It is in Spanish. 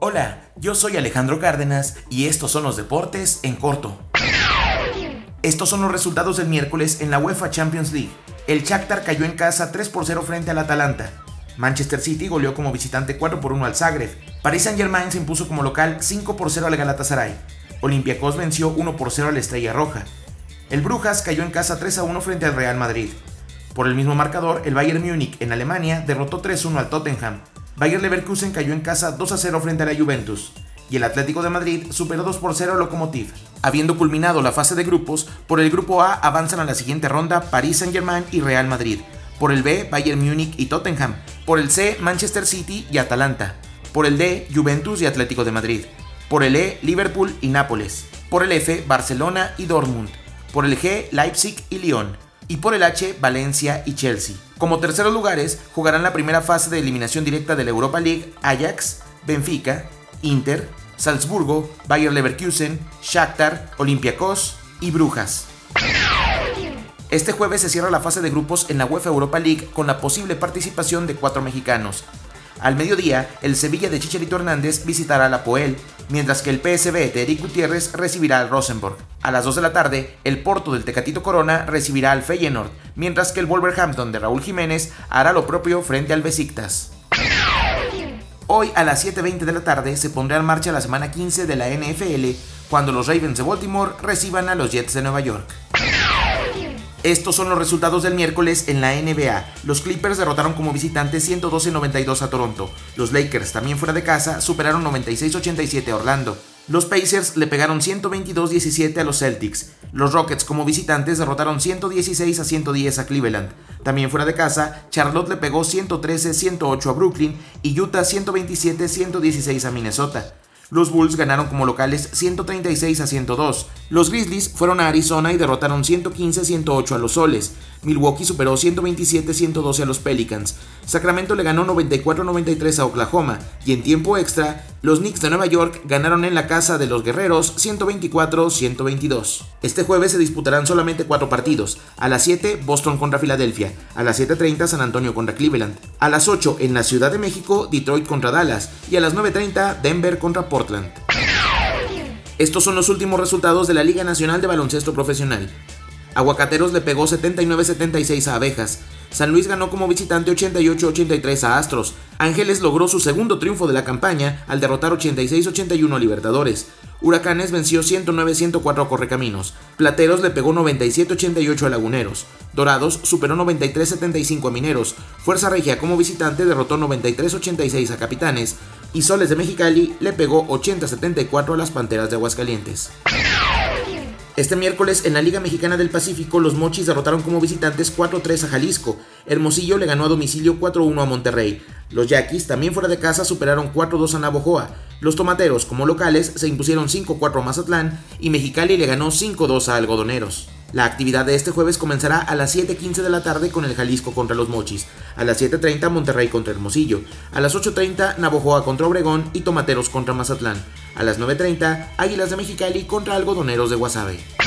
Hola, yo soy Alejandro Cárdenas y estos son los deportes en corto. Estos son los resultados del miércoles en la UEFA Champions League. El Shakhtar cayó en casa 3 por 0 frente al Atalanta. Manchester City goleó como visitante 4 por 1 al Zagreb. Paris Saint-Germain se impuso como local 5 por 0 al Galatasaray. Olympiacos venció 1 por 0 a la Estrella Roja. El Brujas cayó en casa 3 a 1 frente al Real Madrid. Por el mismo marcador, el Bayern Múnich en Alemania derrotó 3-1 al Tottenham. Bayer Leverkusen cayó en casa 2 0 frente a la Juventus. Y el Atlético de Madrid superó 2 por 0 al Lokomotiv. Habiendo culminado la fase de grupos, por el grupo A avanzan a la siguiente ronda París Saint-Germain y Real Madrid. Por el B, Bayern Múnich y Tottenham. Por el C, Manchester City y Atalanta. Por el D, Juventus y Atlético de Madrid. Por el E, Liverpool y Nápoles. Por el F, Barcelona y Dortmund. Por el G, Leipzig y Lyon y por el H, Valencia y Chelsea. Como terceros lugares jugarán la primera fase de eliminación directa de la Europa League Ajax, Benfica, Inter, Salzburgo, Bayer Leverkusen, Shakhtar, Olympiacos y Brujas. Este jueves se cierra la fase de grupos en la UEFA Europa League con la posible participación de cuatro mexicanos, al mediodía, el Sevilla de Chicharito Hernández visitará la Poel, mientras que el PSV de Eric Gutiérrez recibirá al Rosenborg. A las 2 de la tarde, el Porto del Tecatito Corona recibirá al Feyenoord, mientras que el Wolverhampton de Raúl Jiménez hará lo propio frente al Besiktas. Hoy a las 7.20 de la tarde se pondrá en marcha la semana 15 de la NFL cuando los Ravens de Baltimore reciban a los Jets de Nueva York. Estos son los resultados del miércoles en la NBA. Los Clippers derrotaron como visitantes 112-92 a Toronto. Los Lakers, también fuera de casa, superaron 96-87 a Orlando. Los Pacers le pegaron 122-17 a los Celtics. Los Rockets como visitantes derrotaron 116 a 110 a Cleveland. También fuera de casa, Charlotte le pegó 113-108 a Brooklyn y Utah 127-116 a Minnesota. Los Bulls ganaron como locales 136 a 102. Los Grizzlies fueron a Arizona y derrotaron 115 a 108 a los Soles. Milwaukee superó 127 a 112 a los Pelicans. Sacramento le ganó 94 a 93 a Oklahoma. Y en tiempo extra, los Knicks de Nueva York ganaron en la casa de los Guerreros 124 a 122. Este jueves se disputarán solamente cuatro partidos. A las 7, Boston contra Filadelfia. A las 7.30, San Antonio contra Cleveland. A las 8, en la Ciudad de México, Detroit contra Dallas. Y a las 9.30, Denver contra Portland. Estos son los últimos resultados de la Liga Nacional de Baloncesto Profesional. Aguacateros le pegó 79-76 a Abejas. San Luis ganó como visitante 88-83 a Astros. Ángeles logró su segundo triunfo de la campaña al derrotar 86-81 a Libertadores. Huracanes venció 109-104 a Correcaminos. Plateros le pegó 97-88 a Laguneros. Dorados superó 93-75 a Mineros. Fuerza Regia como visitante derrotó 93-86 a Capitanes. Y Soles de Mexicali le pegó 80-74 a las Panteras de Aguascalientes. Este miércoles en la Liga Mexicana del Pacífico los Mochis derrotaron como visitantes 4-3 a Jalisco. Hermosillo le ganó a domicilio 4-1 a Monterrey. Los Yaquis también fuera de casa superaron 4-2 a Navojoa. Los Tomateros como locales se impusieron 5-4 a Mazatlán y Mexicali le ganó 5-2 a Algodoneros. La actividad de este jueves comenzará a las 7.15 de la tarde con el Jalisco contra los Mochis, a las 7.30 Monterrey contra Hermosillo, a las 8.30 Navojoa contra Obregón y Tomateros contra Mazatlán, a las 9.30 Águilas de Mexicali contra Algodoneros de Guasave.